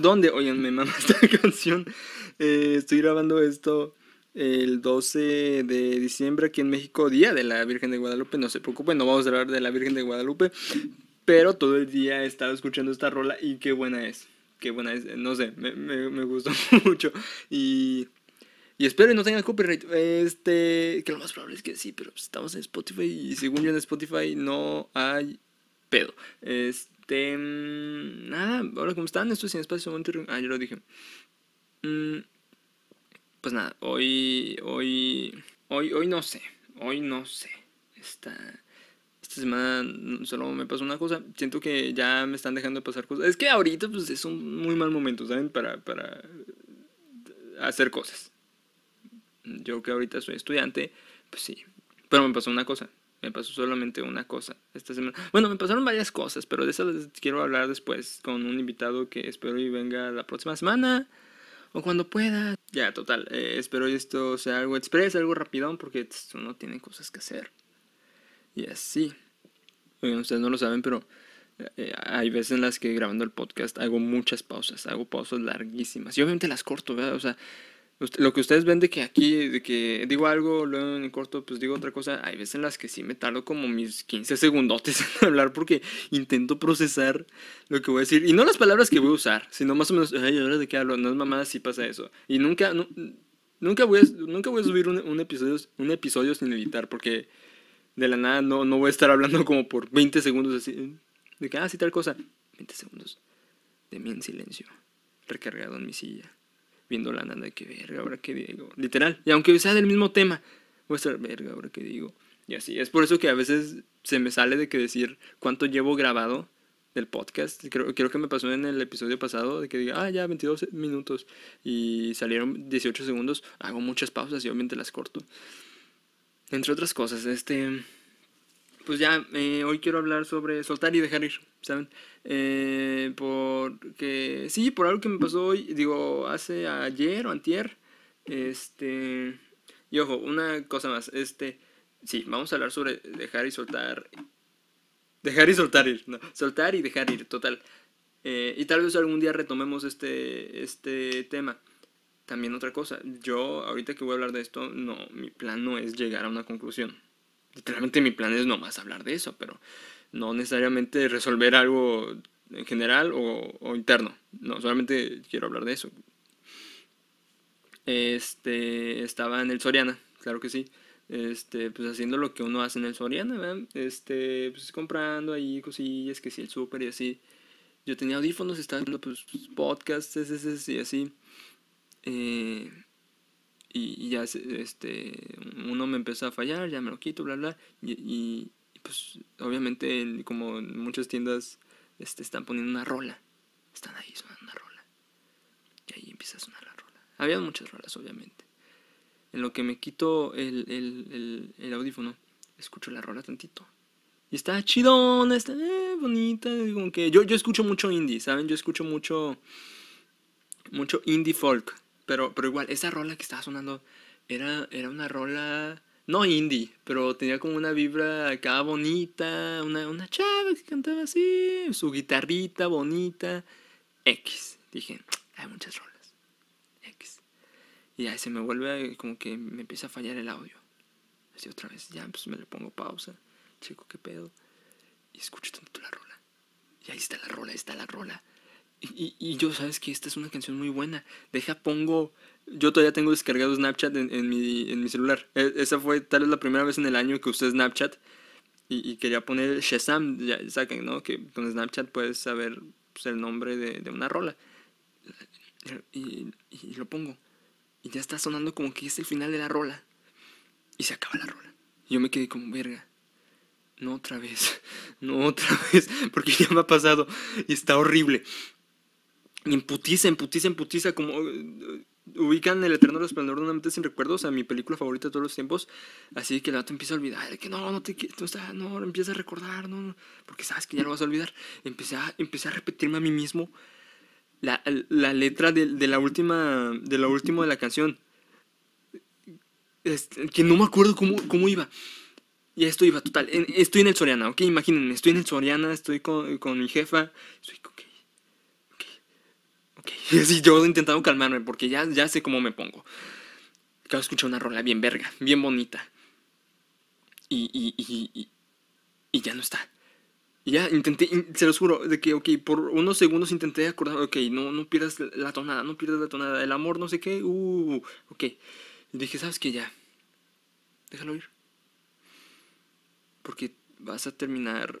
¿Dónde? Oigan, me mama esta canción. Eh, estoy grabando esto el 12 de diciembre aquí en México, Día de la Virgen de Guadalupe. No se preocupen, no vamos a hablar de la Virgen de Guadalupe. Pero todo el día he estado escuchando esta rola y qué buena es. Qué buena es. No sé, me, me, me gustó mucho. Y y espero que no tenga copyright. Este, que lo más probable es que sí, pero estamos en Spotify y según yo en Spotify no hay pedo. Este, mm, nada, ahora cómo están, esto es sin espacio. Ah, yo lo dije. Mm, pues nada, hoy, hoy, hoy, hoy no sé, hoy no sé. Esta, esta semana solo me pasó una cosa. Siento que ya me están dejando de pasar cosas. Es que ahorita pues es un muy mal momento, ¿saben? Para, para hacer cosas yo que ahorita soy estudiante, pues sí. Pero me pasó una cosa. Me pasó solamente una cosa esta semana. Bueno, me pasaron varias cosas, pero de esas quiero hablar después con un invitado que espero y venga la próxima semana o cuando pueda. Ya, total. Eh, espero esto sea algo express, algo rapidón, porque uno tiene cosas que hacer. Y así. Ustedes no lo saben, pero eh, hay veces en las que grabando el podcast hago muchas pausas, hago pausas larguísimas. Y obviamente las corto, ¿verdad? O sea, lo que ustedes ven de que aquí, de que digo algo, luego en corto, pues digo otra cosa, hay veces en las que sí me tardo como mis 15 segundotes en hablar porque intento procesar lo que voy a decir. Y no las palabras que voy a usar, sino más o menos, ay, ahora de qué hablo, no es mamada, sí pasa eso. Y nunca, nunca, voy a, nunca voy a subir un, episodio, un episodio sin editar porque de la nada no, no voy a estar hablando como por 20 segundos así, de que, ah, tal cosa. 20 segundos de mí en silencio, recargado en mi silla viendo la nada, que verga, ahora que digo. Literal. Y aunque sea del mismo tema, voy a estar, verga, ahora que digo. Y así. Es por eso que a veces se me sale de que decir cuánto llevo grabado del podcast. Creo, creo que me pasó en el episodio pasado de que diga, ah, ya 22 minutos y salieron 18 segundos. Hago muchas pausas y obviamente las corto. Entre otras cosas, este pues ya, eh, hoy quiero hablar sobre soltar y dejar ir, ¿saben? Eh, porque, sí, por algo que me pasó hoy, digo, hace ayer o antier, este, y ojo, una cosa más, este, sí, vamos a hablar sobre dejar y soltar, dejar y soltar ir, no, soltar y dejar ir, total. Eh, y tal vez algún día retomemos este, este tema. También otra cosa, yo ahorita que voy a hablar de esto, no, mi plan no es llegar a una conclusión literalmente mi plan es nomás hablar de eso, pero no necesariamente resolver algo en general o, interno. No, solamente quiero hablar de eso. Este, estaba en el Soriana, claro que sí. Este, pues haciendo lo que uno hace en el Soriana, ¿verdad? Este, pues comprando ahí cosillas, que sí, el súper y así. Yo tenía audífonos, estaba viendo pues podcasts, y así. Eh, y, ya este uno me empezó a fallar, ya me lo quito, bla, bla. Y, pues obviamente como en muchas tiendas este, están poniendo una rola. Están ahí sonando una rola. Y ahí empieza a sonar la rola. Había muchas rolas, obviamente. En lo que me quito el, el, el, audífono, escucho la rola tantito. Y está chidona, está eh, bonita. Como que yo, yo escucho mucho indie, ¿saben? Yo escucho mucho, mucho indie folk. Pero, pero igual, esa rola que estaba sonando era, era una rola, no indie, pero tenía como una vibra acá bonita, una, una chava que cantaba así, su guitarrita bonita, X. Dije, hay muchas rolas, X. Y ahí se me vuelve como que me empieza a fallar el audio. Así otra vez, ya pues me le pongo pausa, chico, qué pedo. Y escucho tanto la rola. Y ahí está la rola, ahí está la rola. Y, y, yo, sabes que esta es una canción muy buena. Deja, pongo. Yo todavía tengo descargado Snapchat en, en, mi, en mi celular. E, esa fue tal vez la primera vez en el año que usé Snapchat. Y, y quería poner Shazam, ya saben, ¿no? Que con Snapchat puedes saber pues, el nombre de, de, una rola. Y, y, lo pongo. Y ya está sonando como que es el final de la rola. Y se acaba la rola. Y yo me quedé como, verga. No otra vez. No otra vez. Porque ya me ha pasado. Y está horrible. Y emputiza, emputiza, emputiza, como ubican el eterno resplandor de una mente sin recuerdos, a mi película favorita de todos los tiempos. Así que el vato empieza a olvidar, que no, no te no, no, empieza a recordar, no, porque sabes que ya lo vas a olvidar. Empecé a, empecé a repetirme a mí mismo la, la letra de, de, la última, de la última de la canción. Que no me acuerdo cómo, cómo iba. Y esto iba total. estoy en el Soriana, ok, imagínense, estoy en el Soriana, estoy con, con mi jefa, estoy con Y así yo intentando calmarme porque ya, ya sé cómo me pongo. Acabo de escuchar una rola bien verga, bien bonita. Y, y, y, y, ya no está. Y ya intenté, se los juro, de que, ok, por unos segundos intenté acordar, ok, no, no pierdas la tonada, no pierdas la tonada, el amor, no sé qué, uh, ok. Y dije, ¿sabes qué? Ya, déjalo ir. Porque vas a terminar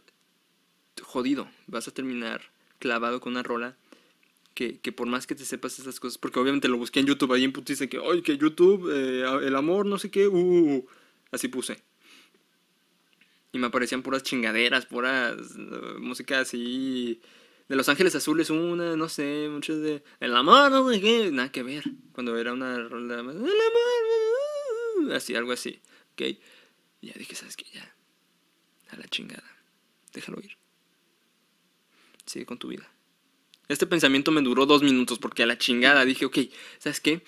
jodido, vas a terminar clavado con una rola que, por más que te sepas esas cosas, porque obviamente lo busqué en YouTube, ahí en dice que, oye, que YouTube, eh, el amor, no sé qué, uh, así puse. Y me aparecían puras chingaderas, puras uh, música así. De Los Ángeles Azules, una, no sé, muchos de. El amor, no sé qué, nada que ver. Cuando era una rola. El amor, así, algo así, ¿ok? Y ya dije, ¿sabes qué? Ya, a la chingada, déjalo ir. Sigue con tu vida. Este pensamiento me duró dos minutos porque a la chingada dije, ok, ¿sabes qué?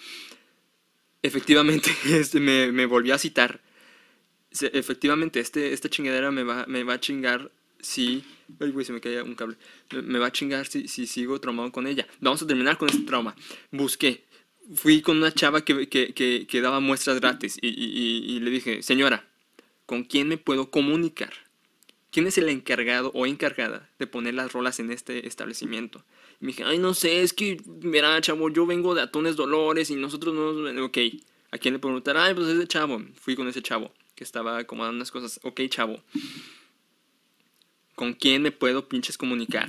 Efectivamente, este, me, me volvió a citar. Efectivamente, este, esta chingadera me va, me va a chingar si... Ay, güey, se me caía un cable. Me, va a chingar si, si sigo traumado con ella. Vamos a terminar con este trauma. Busqué. Fui con una chava que, que, que, que daba muestras gratis y, y, y le dije, señora, ¿con quién me puedo comunicar? ¿Quién es el encargado o encargada de poner las rolas en este establecimiento? Me dije, ay, no sé, es que, mira, chavo, yo vengo de Atones Dolores y nosotros no... Ok, ¿a quién le puedo preguntar? Ay, pues ese chavo. Fui con ese chavo que estaba acomodando unas cosas. Ok, chavo. ¿Con quién me puedo pinches comunicar?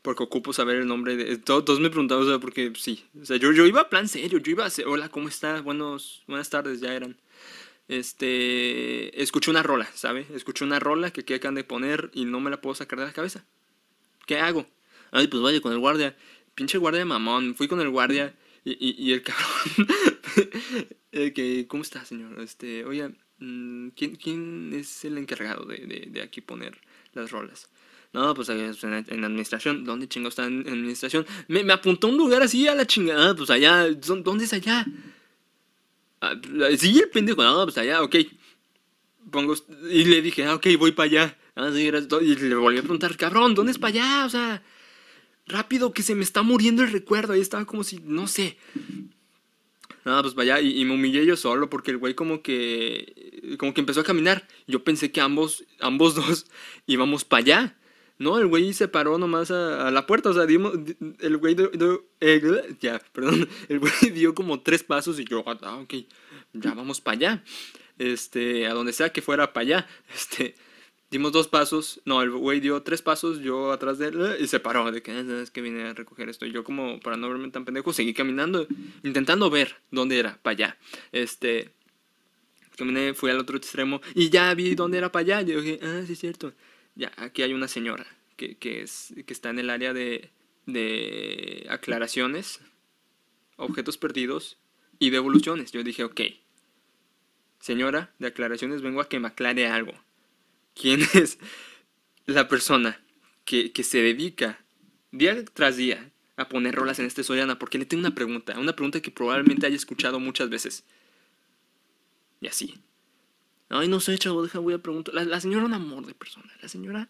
Porque ocupo saber el nombre de... Todos, me preguntaban, o sea, porque sí. O sea, yo, yo iba a plan serio, yo iba a hacer, hola, ¿cómo está? Buenos, buenas tardes, ya eran este, escuché una rola, ¿sabe? Escuché una rola que acaban de poner y no me la puedo sacar de la cabeza. ¿Qué hago? Ay, pues vaya con el guardia. Pinche guardia mamón. Fui con el guardia y, y, el cabrón. que, ¿Cómo está, señor? Este, oye, mm, ¿quién, ¿quién es el encargado de, de, de aquí poner las rolas? No, pues en, en administración. ¿Dónde chingo está en, administración? Me, me apuntó un lugar así a la chingada. Pues allá. ¿Dónde es allá? Ah, sí, el pendejo, no, pues allá, ok. Pongo, y le dije, ah, ok, voy para allá. Ah, y le volví a preguntar, cabrón, ¿dónde es para allá? O sea, rápido, que se me está muriendo el recuerdo. Ahí estaba como si, no sé. Nada, pues allá. Y, y, me humillé yo solo porque el güey como que, como que empezó a caminar. Yo pensé que ambos, ambos dos íbamos para allá. No, el güey se paró nomás a, la puerta, o sea, dimos, el güey dio, eh, ya, perdón, el güey dio como tres pasos y yo, ah, ok, ya vamos para allá, este, a donde sea que fuera para allá, este, dimos dos pasos, no, el güey dio tres pasos, yo atrás de él, y se paró, de que, ah, es que vine a recoger esto, y yo como, para no verme tan pendejo, seguí caminando, intentando ver dónde era, para allá, este, caminé, fui al otro extremo, y ya vi dónde era para allá, yo dije, ah, sí es cierto, ya, aquí hay una señora que, que, es, que está en el área de, de aclaraciones, objetos perdidos y devoluciones. Yo dije, ok, señora de aclaraciones, vengo a que me aclare algo. ¿Quién es la persona que, que se dedica día tras día a poner rolas en este Soyana? Porque le tengo una pregunta, una pregunta que probablemente haya escuchado muchas veces. Y así. Ay, no sé, chavo, deja, voy a preguntar. La, señora un amor de persona. La señora,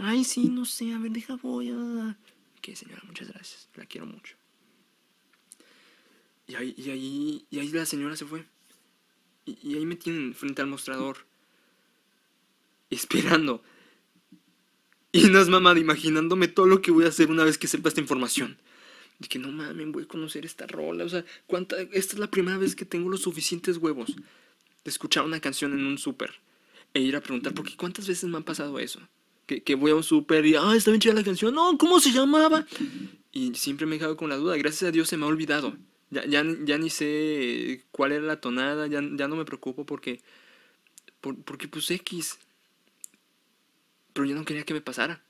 ay, sí, no sé, a ver, deja, voy a... Ok, señora, muchas gracias. La quiero mucho. Y ahí, y ahí, y ahí la señora se fue. Y, ahí me tienen frente al mostrador. Esperando. Y no mamada, imaginándome todo lo que voy a hacer una vez que sepa esta información. De que no mames, voy a conocer esta rola. O sea, ¿cuánta, esta es la primera vez que tengo los suficientes huevos de escuchar una canción en un súper e ir a preguntar, porque ¿cuántas veces me ha pasado eso? Que, que voy a un súper y, ah, está bien chida la canción, no, ¿cómo se llamaba? Y siempre me he quedado con la duda, gracias a Dios se me ha olvidado. Ya, ya, ya ni sé cuál era la tonada, ya, ya no me preocupo porque, porque pues X. Pero yo no quería que me pasara.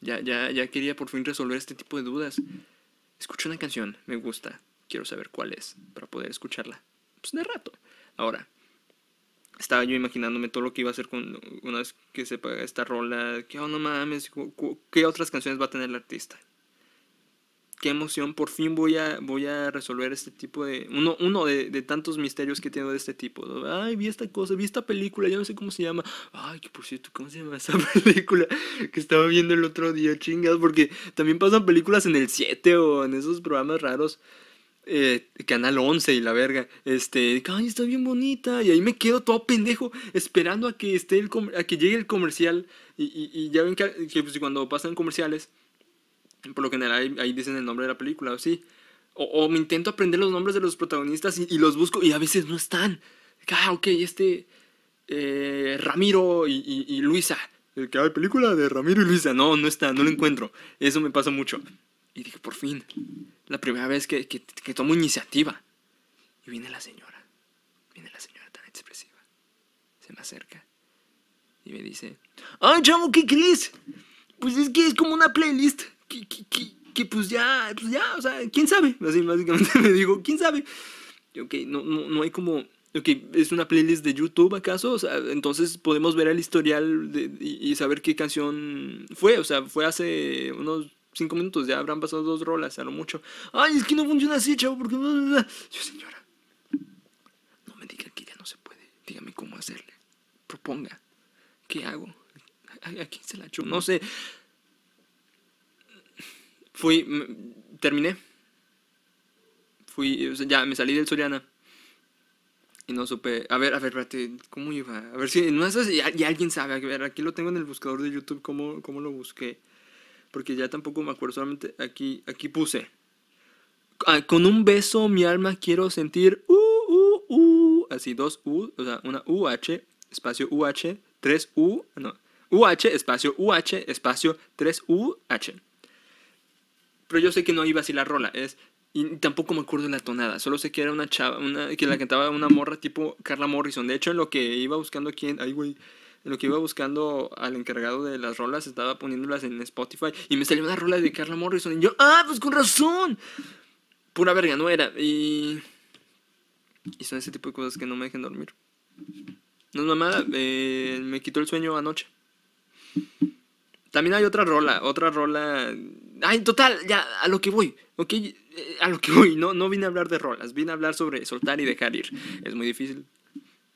Ya, ya, ya quería por fin resolver este tipo de dudas. Escucho una canción, me gusta, quiero saber cuál es para poder escucharla. Pues de rato. Ahora, estaba yo imaginándome todo lo que iba a hacer con una vez que sepa esta rola, que oh mames, ¿qué otras canciones va a tener el artista? Qué emoción, por fin voy a, voy a resolver este tipo de, uno, uno de, tantos misterios que tengo de este tipo. Ay, vi esta cosa, vi esta película, ya no sé cómo se llama. Ay, que por cierto, ¿cómo se llama esa película que estaba viendo el otro día, chingas? Porque también pasan películas en el 7 o en esos programas raros. Eh, Canal 11 y la verga, este, ay, está bien bonita, y ahí me quedo todo pendejo esperando a que esté el a que llegue el comercial, y, y, y ya ven que, que pues, cuando pasan comerciales, por lo general ahí, dicen el nombre de la película, o sí. O, me intento aprender los nombres de los protagonistas y, los busco y a veces no están. Ah, ok, este. Eh, Ramiro y, Luisa. El que hay película de Ramiro y Luisa. No, no está, no lo encuentro. Eso me pasa mucho. Y dije, por fin. La primera vez que, que, que tomo iniciativa. Y viene la señora. Viene la señora tan expresiva. Se me acerca. Y me dice: ¡Ay, chavo, ¿qué crees? Pues es que es como una playlist que, pues ya, pues ya, o sea, quién sabe. Así básicamente me digo, quién sabe. Ok, no, no, no hay como, ok, es una playlist de YouTube acaso, o sea, entonces podemos ver el historial y, saber qué canción fue, o sea, fue hace unos cinco minutos, ya habrán pasado dos rolas, a lo mucho. Ay, es que no funciona así, chavo, porque... Yo, señora, no me diga que ya no se puede, dígame cómo hacerle, proponga, ¿qué hago? ¿A, quién se la echo? No sé, Fui, terminé. Fui, o sea, ya me salí del Soriana. Y no supe. A ver, a ver, espérate, ¿cómo iba? A ver si no sé ya, alguien sabe. A ver, aquí lo tengo en el buscador de YouTube, ¿cómo, cómo lo busqué? Porque ya tampoco me acuerdo, solamente aquí, aquí puse. Ah, con un beso mi alma quiero sentir uh, uh, uh. Así, dos U, o sea, una UH, espacio UH, tres U, no. UH, espacio UH, espacio 3UH. Pero yo sé que no iba así la rola. Es, y tampoco me acuerdo de la tonada. Solo sé que era una chava, una, que la cantaba una morra tipo Carla Morrison. De hecho, en lo que iba buscando aquí, ay, güey. En lo que iba buscando al encargado de las rolas, estaba poniéndolas en Spotify. Y me salió una rola de Carla Morrison. Y yo, ¡ah, pues con razón! Pura verga, no era. Y. Y son ese tipo de cosas que no me dejen dormir. No es mamada, eh, me quitó el sueño anoche. También hay otra rola, otra rola. Ay, total, ya, a lo que voy, ¿ok? A lo que voy, no, no vine a hablar de rolas, vine a hablar sobre soltar y dejar ir. Es muy difícil.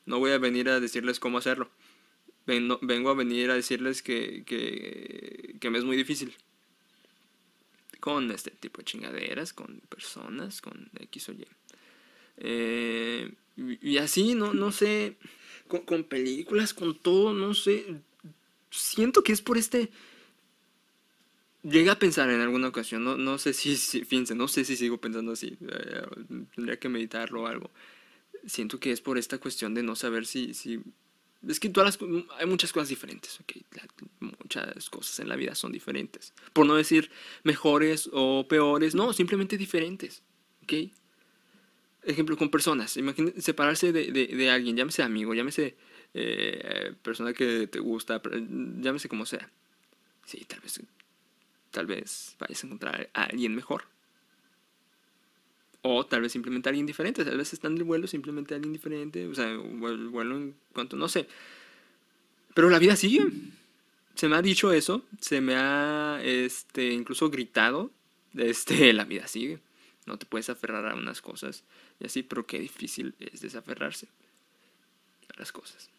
No voy a venir a decirles cómo hacerlo. Vengo, a venir a decirles que, que, que me es muy difícil. Con este tipo de chingaderas, con personas, con X o Y. Eh, y así, no, no sé, con películas, con todo, no sé siento que es por este... Llega a pensar en alguna ocasión, no, no sé si, si, fíjense, no sé si sigo pensando así, eh, tendría que meditarlo o algo. Siento que es por esta cuestión de no saber si, si es que todas las, hay muchas cosas diferentes, okay? muchas cosas en la vida son diferentes. Por no decir mejores o peores, no, simplemente diferentes, ¿ok? Ejemplo, con personas, imagínense separarse de, de, de alguien, llámese amigo, llámese eh, persona que te gusta, llámese como sea. Sí, tal vez, tal vez vayas a encontrar a alguien mejor. O tal vez simplemente a alguien diferente. Tal vez están en el vuelo simplemente a alguien diferente. O sea, el vuelo en cuanto, no sé. Pero la vida sigue. Se me ha dicho eso. Se me ha, este, incluso gritado. Este, la vida sigue. No te puedes aferrar a unas cosas y así, pero qué difícil es desaferrarse a las cosas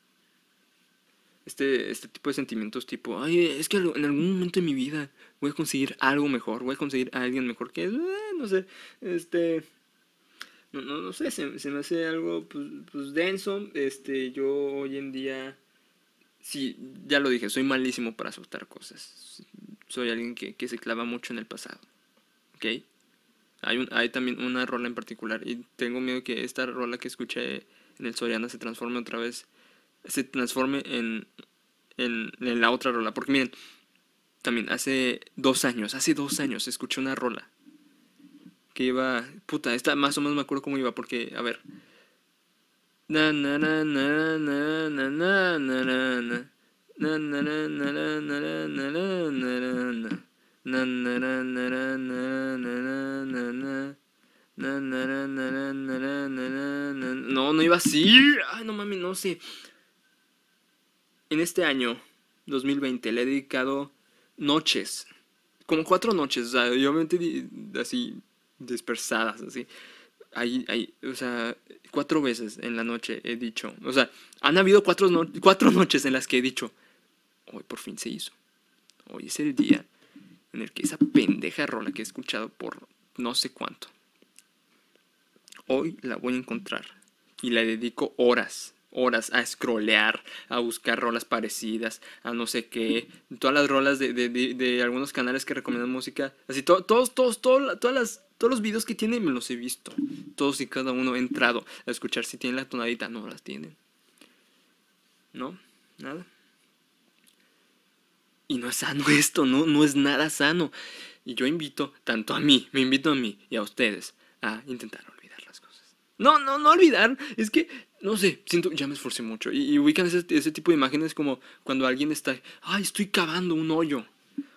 este, este tipo de sentimientos tipo, ay, es que en algún momento de mi vida voy a conseguir algo mejor, voy a conseguir a alguien mejor que, eh, no sé, este, no, no, no sé, se, se, me hace algo pues, pues, denso, este, yo hoy en día, sí, ya lo dije, soy malísimo para soltar cosas, soy alguien que, que se clava mucho en el pasado, ¿ok? Hay, un, hay también una rola en particular y tengo miedo que esta rola que escuché en el Soriana se transforme otra vez se transforme en, en, la otra rola. Porque miren, también hace dos años, hace dos años escuché una rola que iba, puta, esta más o menos me acuerdo cómo iba, porque, a ver. Na na na na na na na na na na na na na na na na na no, no iba así. Ay, no mames, no sé. En este año, 2020, le he dedicado noches como cuatro noches, o sea, yo me así dispersadas, así. O sea, cuatro veces en la noche he dicho, o sea, han habido cuatro, cuatro noches en las que he dicho, hoy por fin se hizo. Hoy es el día en el que esa pendeja rola que he escuchado por no sé cuánto, hoy la voy a encontrar y la dedico horas horas a scrollear, a buscar rolas parecidas, a no sé qué, todas las rolas de, de, de, algunos canales que recomiendan música, así todos, todos, todos, todas las, todos los videos que tienen me los he visto, todos y cada uno he entrado a escuchar si tienen la tonadita, no las tienen, no, nada. Y no es sano esto, no, no es nada sano. Y yo invito, tanto a mí, me invito a mí y a ustedes, a intentar olvidar las cosas. No, no, no olvidar, es que no sé, siento, ya me esforcé mucho. Y, ubican ese, ese, tipo de imágenes como cuando alguien está, ay, estoy cavando un hoyo.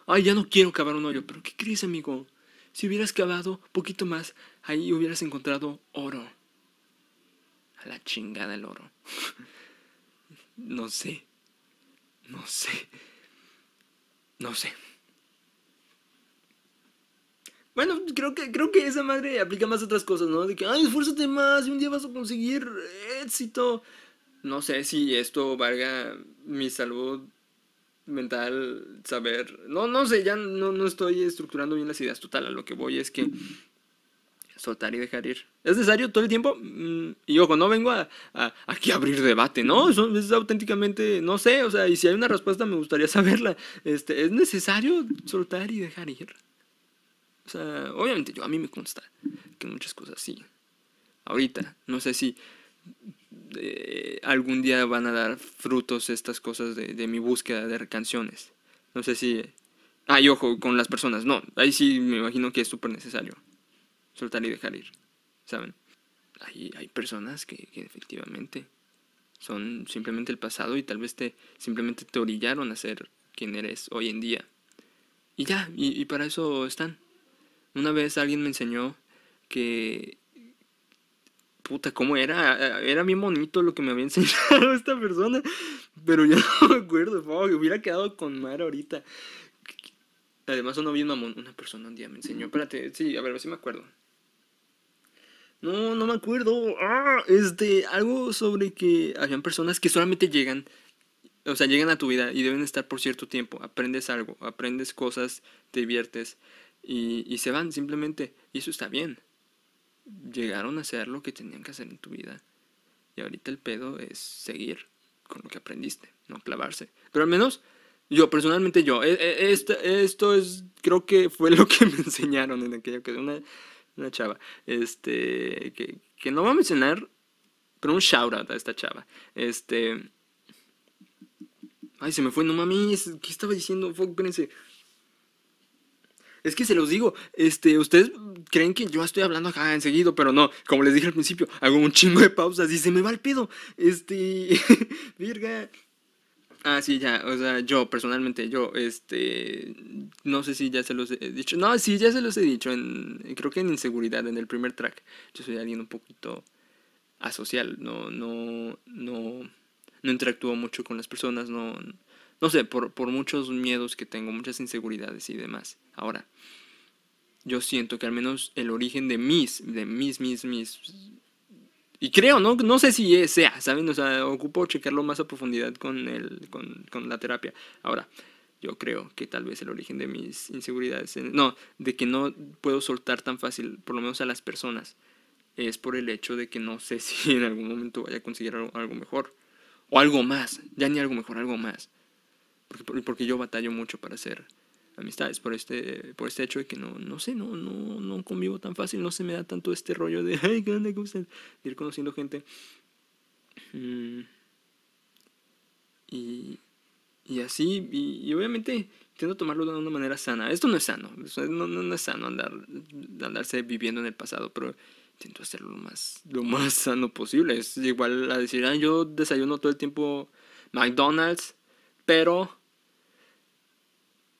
Ay, ya no quiero cavar un hoyo. Pero ¿qué crees, amigo? Si hubieras cavado poquito más, ahí hubieras encontrado oro. A la chingada el oro. no sé. No sé. No sé. Bueno, creo que, creo que esa madre aplica más a otras cosas, ¿no? De que, ay, esfuérzate más y un día vas a conseguir éxito. No sé si esto valga mi salud mental, saber. No, no sé, ya no, no estoy estructurando bien las ideas. Total, a lo que voy es que soltar y dejar ir. ¿Es necesario todo el tiempo? Mm, y ojo, no vengo a, aquí a abrir debate, ¿no? Eso es auténticamente, no sé, o sea, y si hay una respuesta me gustaría saberla. Este, ¿Es necesario soltar y dejar ir? O sea, obviamente yo, a mí me consta que muchas cosas sí. Ahorita, no sé si eh, algún día van a dar frutos estas cosas de, mi búsqueda de canciones. No sé si... Ah, y ojo, con las personas, no, ahí sí me imagino que es súper necesario soltar y dejar ir, ¿saben? Hay, hay personas que, efectivamente son simplemente el pasado y tal vez te simplemente te orillaron a ser quien eres hoy en día. Y ya, y para eso están. Una vez alguien me enseñó que... Puta, ¿cómo era? Era bien bonito lo que me había enseñado esta persona. Pero yo no me acuerdo. hubiera quedado con Mara ahorita. Además, no vi una, una persona un día me enseñó. Espérate, sí, a ver, si me acuerdo. No, no me acuerdo. Ah, este, algo sobre que habían personas que solamente llegan, o sea, llegan a tu vida y deben estar por cierto tiempo. Aprendes algo, aprendes cosas, te diviertes y, se van simplemente. Y eso está bien. Llegaron a hacer lo que tenían que hacer en tu vida. Y ahorita el pedo es seguir con lo que aprendiste, no clavarse. Pero al menos, yo personalmente yo, e, e, esto, esto es, creo que fue lo que me enseñaron en aquella ocasión. Una, una chava, este, que, que no va a mencionar, pero un shout out a esta chava. Este... Ay, se me fue, no mames, ¿qué estaba diciendo? Fuck, espérense. Es que se los digo, este, ustedes creen que yo estoy hablando acá enseguida, pero no, como les dije al principio, hago un chingo de pausas y se me va el pedo. Este, virga. Ah, sí, ya, o sea, yo personalmente, yo, este, no sé si ya se los he dicho, no, sí, ya se los he dicho, en, creo que en inseguridad, en el primer track, yo soy alguien un poquito asocial, no, no, no, no interactúo mucho con las personas, no, no sé, por, por muchos miedos que tengo, muchas inseguridades y demás. Ahora, yo siento que al menos el origen de mis, de mis, mis, mis... Y creo, ¿no? No sé si sea, ¿saben? O sea, ocupo checarlo más a profundidad con, el, con, con la terapia. Ahora, yo creo que tal vez el origen de mis inseguridades, no, de que no puedo soltar tan fácil, por lo menos a las personas, es por el hecho de que no sé si en algún momento vaya a conseguir algo, algo mejor. O algo más, ya ni algo mejor, algo más. Porque, yo batallo mucho para hacer amistades por este, por este hecho de que no, no sé, no, no, no convivo tan fácil, no se me da tanto este rollo de, ay, ¿qué onda? ¿Cómo De ir conociendo gente. Mm. Y, y así, y, obviamente intento tomarlo de una manera sana. Esto no es sano, no, no, es sano andar, andarse viviendo en el pasado, pero intento hacerlo lo más, lo más sano posible. Es igual a decir, ah, yo desayuno todo el tiempo McDonald's, pero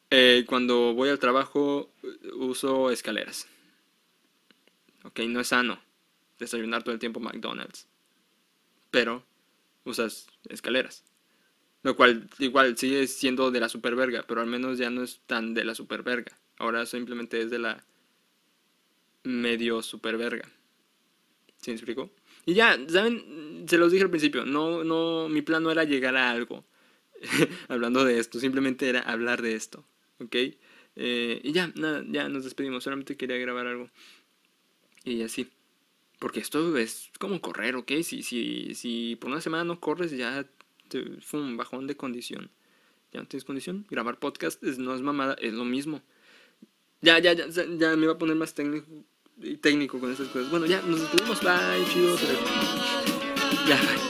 eh, cuando voy al trabajo uso escaleras. Ok, no es sano desayunar todo el tiempo McDonald's. Pero usas escaleras. Lo cual igual sigue siendo de la superverga, pero al menos ya no es tan de la superverga. Ahora simplemente es de la medio super verga. ¿Sí me explico? Y ya, ¿saben? Se los dije al principio, no, no, mi plan no era llegar a algo hablando de esto, simplemente era hablar de esto, ¿ok? Eh, y ya, nada, ya nos despedimos, solamente quería grabar algo. Y así. Porque esto es como correr, ¿ok? Si, si, si por una semana no corres, ya te, un bajón de condición. Ya no tienes condición. Grabar podcast es, no es mamada, es lo mismo. Ya, ya, ya, ya me iba a poner más técnico, técnico con esas cosas. Bueno, ya, nos despedimos. Bye, chido. Ya, bye.